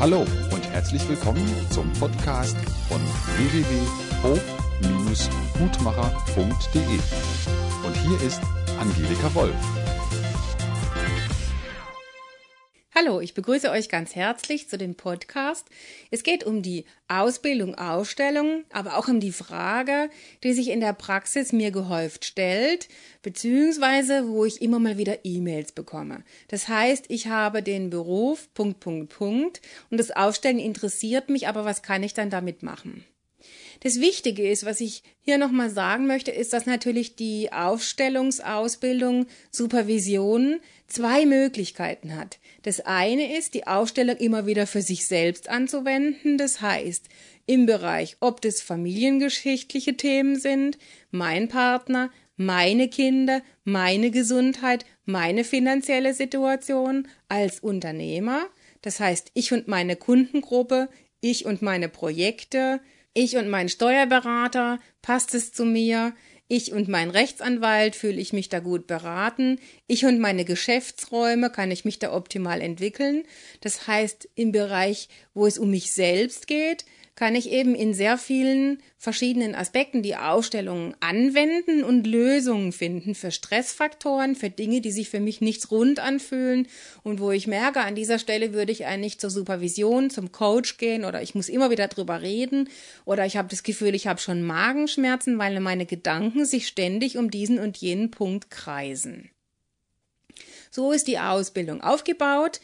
Hallo und herzlich willkommen zum Podcast von www.hof-gutmacher.de. Und hier ist Angelika Wolf. Hallo, ich begrüße euch ganz herzlich zu dem Podcast. Es geht um die Ausbildung, Ausstellung, aber auch um die Frage, die sich in der Praxis mir gehäuft stellt, beziehungsweise wo ich immer mal wieder E-Mails bekomme. Das heißt, ich habe den Beruf, Punkt, Punkt, Punkt, und das Aufstellen interessiert mich, aber was kann ich dann damit machen? Das Wichtige ist, was ich hier nochmal sagen möchte, ist, dass natürlich die Aufstellungsausbildung Supervision zwei Möglichkeiten hat. Das eine ist, die Aufstellung immer wieder für sich selbst anzuwenden. Das heißt, im Bereich, ob das familiengeschichtliche Themen sind, mein Partner, meine Kinder, meine Gesundheit, meine finanzielle Situation als Unternehmer. Das heißt, ich und meine Kundengruppe, ich und meine Projekte, ich und mein Steuerberater, passt es zu mir? Ich und mein Rechtsanwalt fühle ich mich da gut beraten. Ich und meine Geschäftsräume kann ich mich da optimal entwickeln. Das heißt, im Bereich, wo es um mich selbst geht, kann ich eben in sehr vielen verschiedenen Aspekten die Ausstellungen anwenden und Lösungen finden für Stressfaktoren, für Dinge, die sich für mich nichts rund anfühlen und wo ich merke, an dieser Stelle würde ich eigentlich zur Supervision, zum Coach gehen oder ich muss immer wieder drüber reden oder ich habe das Gefühl, ich habe schon Magenschmerzen, weil meine Gedanken sich ständig um diesen und jenen Punkt kreisen. So ist die Ausbildung aufgebaut.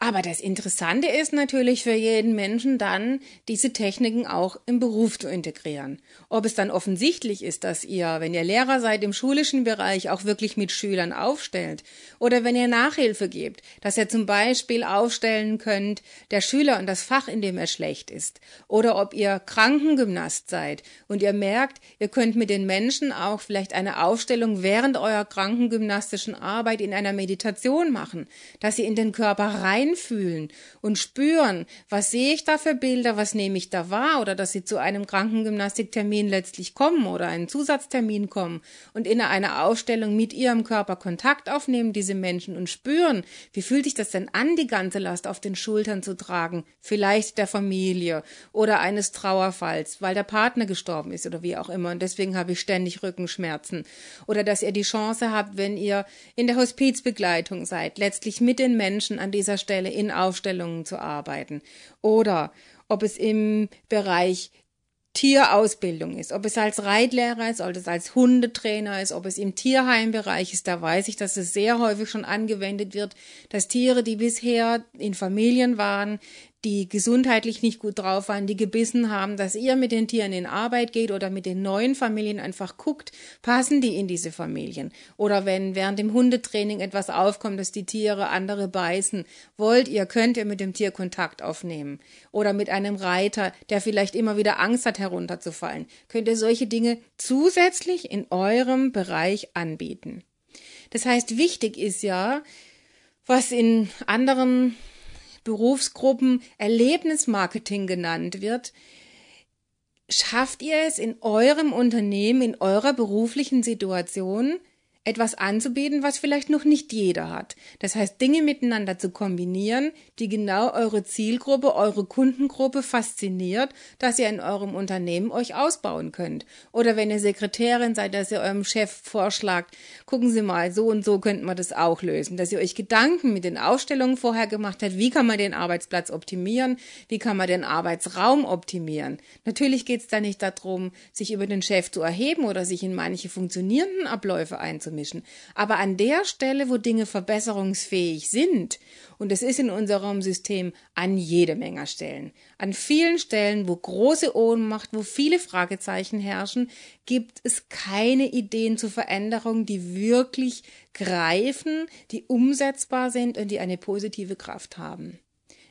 Aber das Interessante ist natürlich für jeden Menschen dann, diese Techniken auch im Beruf zu integrieren. Ob es dann offensichtlich ist, dass ihr, wenn ihr Lehrer seid im schulischen Bereich, auch wirklich mit Schülern aufstellt oder wenn ihr Nachhilfe gebt, dass ihr zum Beispiel aufstellen könnt, der Schüler und das Fach, in dem er schlecht ist. Oder ob ihr Krankengymnast seid und ihr merkt, ihr könnt mit den Menschen auch vielleicht eine Aufstellung während eurer krankengymnastischen Arbeit in einer Meditation machen, dass sie in den Körper rein reinfühlen und spüren, was sehe ich da für Bilder, was nehme ich da wahr oder dass sie zu einem Krankengymnastiktermin letztlich kommen oder einen Zusatztermin kommen und in einer Ausstellung mit ihrem Körper Kontakt aufnehmen, diese Menschen und spüren, wie fühlt sich das denn an, die ganze Last auf den Schultern zu tragen, vielleicht der Familie oder eines Trauerfalls, weil der Partner gestorben ist oder wie auch immer. Und deswegen habe ich ständig Rückenschmerzen. Oder dass ihr die Chance habt, wenn ihr in der Hospizbegleitung seid, letztlich mit den Menschen an dieser Stelle Stelle in Aufstellungen zu arbeiten. Oder ob es im Bereich Tierausbildung ist, ob es als Reitlehrer ist, ob es als Hundetrainer ist, ob es im Tierheimbereich ist, da weiß ich, dass es sehr häufig schon angewendet wird, dass Tiere, die bisher in Familien waren, die gesundheitlich nicht gut drauf waren, die gebissen haben, dass ihr mit den Tieren in Arbeit geht oder mit den neuen Familien einfach guckt, passen die in diese Familien? Oder wenn während dem Hundetraining etwas aufkommt, dass die Tiere andere beißen, wollt ihr, könnt ihr mit dem Tier Kontakt aufnehmen? Oder mit einem Reiter, der vielleicht immer wieder Angst hat, herunterzufallen, könnt ihr solche Dinge zusätzlich in eurem Bereich anbieten. Das heißt, wichtig ist ja, was in anderen Berufsgruppen Erlebnismarketing genannt wird, schafft ihr es in eurem Unternehmen, in eurer beruflichen Situation, etwas anzubieten, was vielleicht noch nicht jeder hat. Das heißt, Dinge miteinander zu kombinieren, die genau eure Zielgruppe, eure Kundengruppe fasziniert, dass ihr in eurem Unternehmen euch ausbauen könnt. Oder wenn ihr Sekretärin seid, dass ihr eurem Chef vorschlagt, gucken Sie mal, so und so könnten wir das auch lösen. Dass ihr euch Gedanken mit den Ausstellungen vorher gemacht habt, wie kann man den Arbeitsplatz optimieren, wie kann man den Arbeitsraum optimieren. Natürlich geht es da nicht darum, sich über den Chef zu erheben oder sich in manche funktionierenden Abläufe einzumischen mischen. Aber an der Stelle, wo Dinge verbesserungsfähig sind, und es ist in unserem System an jede Menge Stellen, an vielen Stellen, wo große Ohnmacht, wo viele Fragezeichen herrschen, gibt es keine Ideen zur Veränderung, die wirklich greifen, die umsetzbar sind und die eine positive Kraft haben.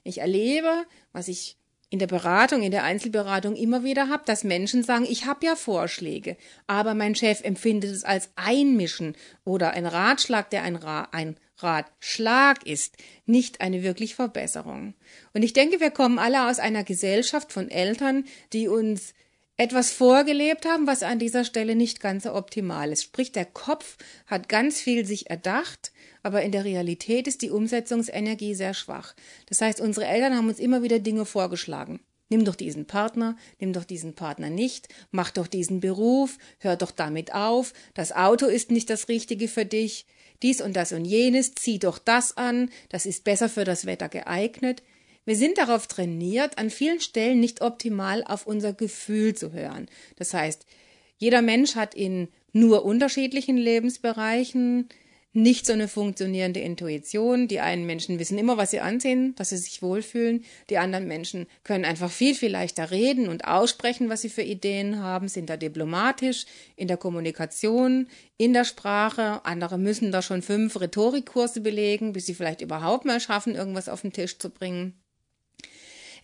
Ich erlebe, was ich in der Beratung, in der Einzelberatung immer wieder habe, dass Menschen sagen, ich habe ja Vorschläge, aber mein Chef empfindet es als Einmischen oder ein Ratschlag, der ein, Ra ein Ratschlag ist, nicht eine wirklich Verbesserung. Und ich denke, wir kommen alle aus einer Gesellschaft von Eltern, die uns etwas vorgelebt haben, was an dieser Stelle nicht ganz so optimal ist. Sprich, der Kopf hat ganz viel sich erdacht, aber in der Realität ist die Umsetzungsenergie sehr schwach. Das heißt, unsere Eltern haben uns immer wieder Dinge vorgeschlagen. Nimm doch diesen Partner, nimm doch diesen Partner nicht, mach doch diesen Beruf, hör doch damit auf, das Auto ist nicht das Richtige für dich, dies und das und jenes, zieh doch das an, das ist besser für das Wetter geeignet. Wir sind darauf trainiert, an vielen Stellen nicht optimal auf unser Gefühl zu hören. Das heißt, jeder Mensch hat in nur unterschiedlichen Lebensbereichen nicht so eine funktionierende Intuition. Die einen Menschen wissen immer, was sie ansehen, dass sie sich wohlfühlen. Die anderen Menschen können einfach viel, viel leichter reden und aussprechen, was sie für Ideen haben, sind da diplomatisch in der Kommunikation, in der Sprache. Andere müssen da schon fünf Rhetorikkurse belegen, bis sie vielleicht überhaupt mal schaffen, irgendwas auf den Tisch zu bringen.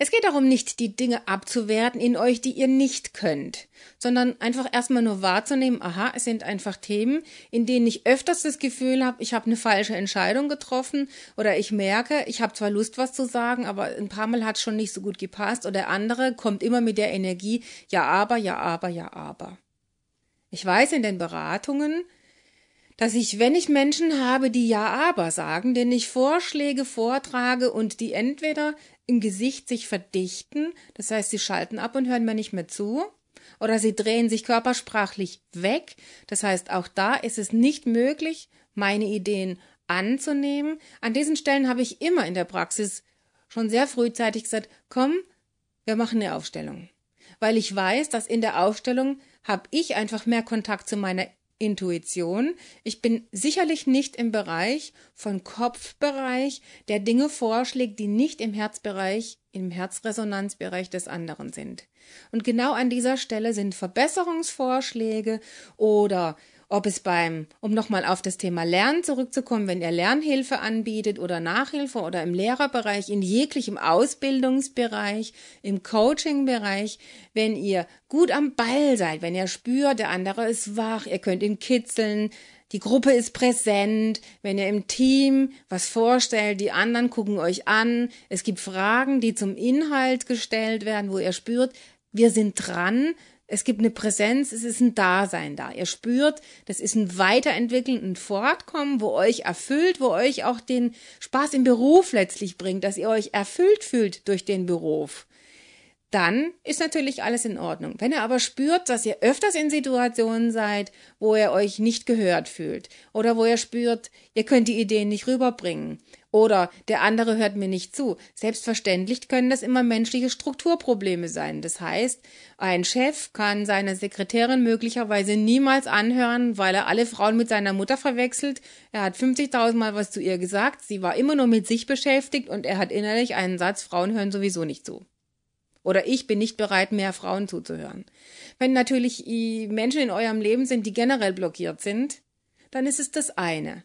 Es geht darum, nicht die Dinge abzuwerten in euch, die ihr nicht könnt, sondern einfach erstmal nur wahrzunehmen, aha, es sind einfach Themen, in denen ich öfters das Gefühl habe, ich habe eine falsche Entscheidung getroffen oder ich merke, ich habe zwar Lust, was zu sagen, aber ein paar Mal hat es schon nicht so gut gepasst oder der andere kommt immer mit der Energie, ja, aber, ja, aber, ja, aber. Ich weiß in den Beratungen, dass ich, wenn ich Menschen habe, die Ja, aber sagen, denen ich Vorschläge vortrage und die entweder im Gesicht sich verdichten, das heißt, sie schalten ab und hören mir nicht mehr zu, oder sie drehen sich körpersprachlich weg, das heißt, auch da ist es nicht möglich, meine Ideen anzunehmen. An diesen Stellen habe ich immer in der Praxis schon sehr frühzeitig gesagt, komm, wir machen eine Aufstellung. Weil ich weiß, dass in der Aufstellung habe ich einfach mehr Kontakt zu meiner Intuition. Ich bin sicherlich nicht im Bereich von Kopfbereich, der Dinge vorschlägt, die nicht im Herzbereich, im Herzresonanzbereich des anderen sind. Und genau an dieser Stelle sind Verbesserungsvorschläge oder ob es beim, um nochmal auf das Thema Lernen zurückzukommen, wenn ihr Lernhilfe anbietet oder Nachhilfe oder im Lehrerbereich, in jeglichem Ausbildungsbereich, im Coachingbereich, wenn ihr gut am Ball seid, wenn ihr spürt, der andere ist wach, ihr könnt ihn kitzeln, die Gruppe ist präsent, wenn ihr im Team was vorstellt, die anderen gucken euch an, es gibt Fragen, die zum Inhalt gestellt werden, wo ihr spürt, wir sind dran, es gibt eine Präsenz, es ist ein Dasein da. Ihr spürt, das ist ein Weiterentwickeln, ein Fortkommen, wo euch erfüllt, wo euch auch den Spaß im Beruf letztlich bringt, dass ihr euch erfüllt fühlt durch den Beruf. Dann ist natürlich alles in Ordnung. Wenn ihr aber spürt, dass ihr öfters in Situationen seid, wo ihr euch nicht gehört fühlt oder wo ihr spürt, ihr könnt die Ideen nicht rüberbringen oder der andere hört mir nicht zu. Selbstverständlich können das immer menschliche Strukturprobleme sein. Das heißt, ein Chef kann seine Sekretärin möglicherweise niemals anhören, weil er alle Frauen mit seiner Mutter verwechselt. Er hat 50.000 Mal was zu ihr gesagt. Sie war immer nur mit sich beschäftigt und er hat innerlich einen Satz, Frauen hören sowieso nicht zu. Oder ich bin nicht bereit, mehr Frauen zuzuhören. Wenn natürlich Menschen in eurem Leben sind, die generell blockiert sind, dann ist es das eine.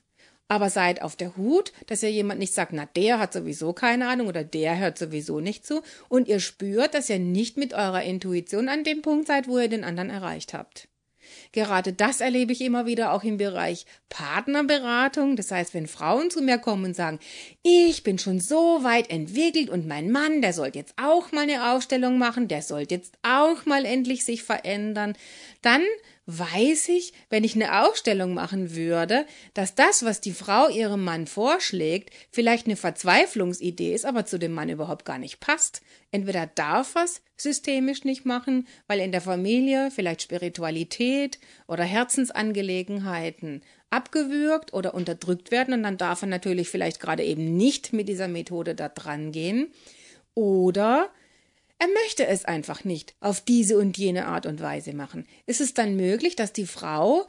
Aber seid auf der Hut, dass ihr jemand nicht sagt, na, der hat sowieso keine Ahnung oder der hört sowieso nicht zu und ihr spürt, dass ihr nicht mit eurer Intuition an dem Punkt seid, wo ihr den anderen erreicht habt. Gerade das erlebe ich immer wieder auch im Bereich Partnerberatung. Das heißt, wenn Frauen zu mir kommen und sagen, ich bin schon so weit entwickelt und mein Mann, der soll jetzt auch mal eine Aufstellung machen, der soll jetzt auch mal endlich sich verändern, dann weiß ich, wenn ich eine Aufstellung machen würde, dass das, was die Frau ihrem Mann vorschlägt, vielleicht eine Verzweiflungsidee ist, aber zu dem Mann überhaupt gar nicht passt. Entweder darf er es systemisch nicht machen, weil in der Familie vielleicht Spiritualität oder Herzensangelegenheiten abgewürgt oder unterdrückt werden und dann darf er natürlich vielleicht gerade eben nicht mit dieser Methode da dran gehen. Oder er möchte es einfach nicht auf diese und jene Art und Weise machen. Ist es dann möglich, dass die Frau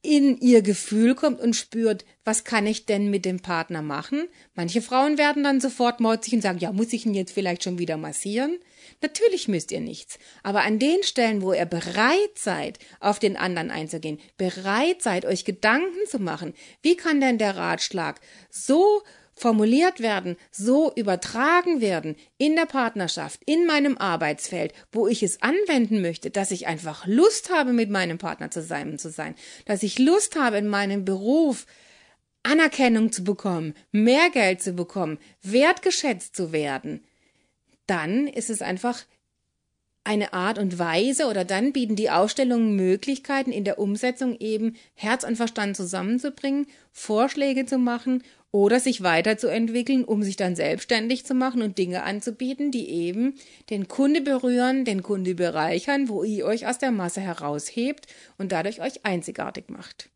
in ihr Gefühl kommt und spürt, was kann ich denn mit dem Partner machen? Manche Frauen werden dann sofort motzig und sagen, ja, muss ich ihn jetzt vielleicht schon wieder massieren? Natürlich müsst ihr nichts. Aber an den Stellen, wo ihr bereit seid, auf den anderen einzugehen, bereit seid, euch Gedanken zu machen, wie kann denn der Ratschlag so formuliert werden, so übertragen werden in der Partnerschaft, in meinem Arbeitsfeld, wo ich es anwenden möchte, dass ich einfach Lust habe, mit meinem Partner zusammen zu sein, dass ich Lust habe, in meinem Beruf Anerkennung zu bekommen, mehr Geld zu bekommen, wertgeschätzt zu werden, dann ist es einfach eine Art und Weise oder dann bieten die Ausstellungen Möglichkeiten in der Umsetzung eben Herz und Verstand zusammenzubringen, Vorschläge zu machen oder sich weiterzuentwickeln, um sich dann selbstständig zu machen und Dinge anzubieten, die eben den Kunde berühren, den Kunde bereichern, wo ihr euch aus der Masse heraushebt und dadurch euch einzigartig macht.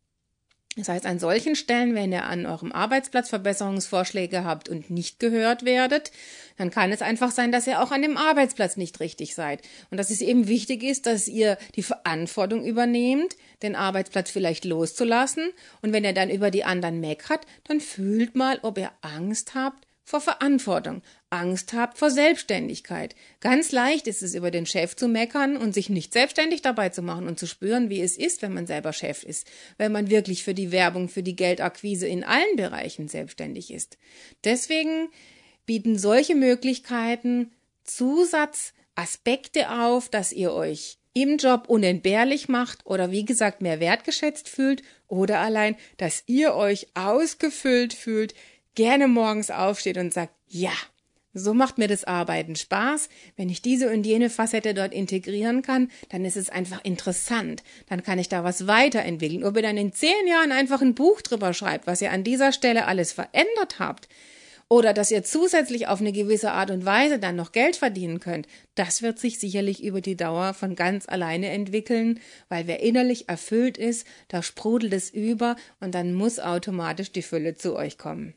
Das heißt, an solchen Stellen, wenn ihr an eurem Arbeitsplatz Verbesserungsvorschläge habt und nicht gehört werdet, dann kann es einfach sein, dass ihr auch an dem Arbeitsplatz nicht richtig seid. Und dass es eben wichtig ist, dass ihr die Verantwortung übernehmt, den Arbeitsplatz vielleicht loszulassen. Und wenn ihr dann über die anderen meckert, dann fühlt mal, ob ihr Angst habt, vor Verantwortung, Angst habt vor Selbstständigkeit. Ganz leicht ist es, über den Chef zu meckern und sich nicht selbstständig dabei zu machen und zu spüren, wie es ist, wenn man selber Chef ist, wenn man wirklich für die Werbung, für die Geldakquise in allen Bereichen selbstständig ist. Deswegen bieten solche Möglichkeiten Zusatzaspekte auf, dass ihr euch im Job unentbehrlich macht oder wie gesagt mehr wertgeschätzt fühlt oder allein, dass ihr euch ausgefüllt fühlt, gerne morgens aufsteht und sagt, ja, so macht mir das Arbeiten Spaß. Wenn ich diese und jene Facette dort integrieren kann, dann ist es einfach interessant. Dann kann ich da was weiterentwickeln. Ob ihr dann in zehn Jahren einfach ein Buch drüber schreibt, was ihr an dieser Stelle alles verändert habt, oder dass ihr zusätzlich auf eine gewisse Art und Weise dann noch Geld verdienen könnt, das wird sich sicherlich über die Dauer von ganz alleine entwickeln, weil wer innerlich erfüllt ist, da sprudelt es über und dann muss automatisch die Fülle zu euch kommen.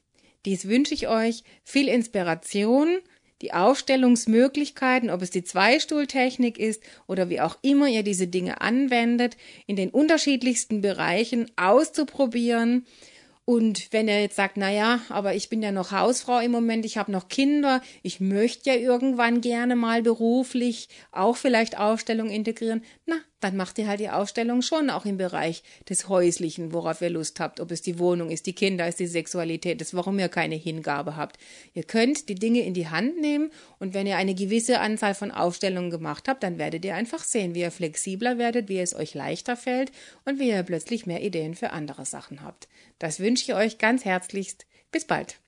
Dies wünsche ich euch. Viel Inspiration, die Aufstellungsmöglichkeiten, ob es die Zweistuhltechnik ist oder wie auch immer ihr diese Dinge anwendet, in den unterschiedlichsten Bereichen auszuprobieren. Und wenn er jetzt sagt, na ja, aber ich bin ja noch Hausfrau im Moment, ich habe noch Kinder, ich möchte ja irgendwann gerne mal beruflich auch vielleicht Aufstellung integrieren, na, dann macht ihr halt die Aufstellung schon auch im Bereich des Häuslichen, worauf ihr Lust habt, ob es die Wohnung ist, die Kinder ist, die Sexualität ist, warum ihr keine Hingabe habt. Ihr könnt die Dinge in die Hand nehmen und wenn ihr eine gewisse Anzahl von Aufstellungen gemacht habt, dann werdet ihr einfach sehen, wie ihr flexibler werdet, wie es euch leichter fällt und wie ihr plötzlich mehr Ideen für andere Sachen habt. Das wünsche ich euch ganz herzlichst. Bis bald.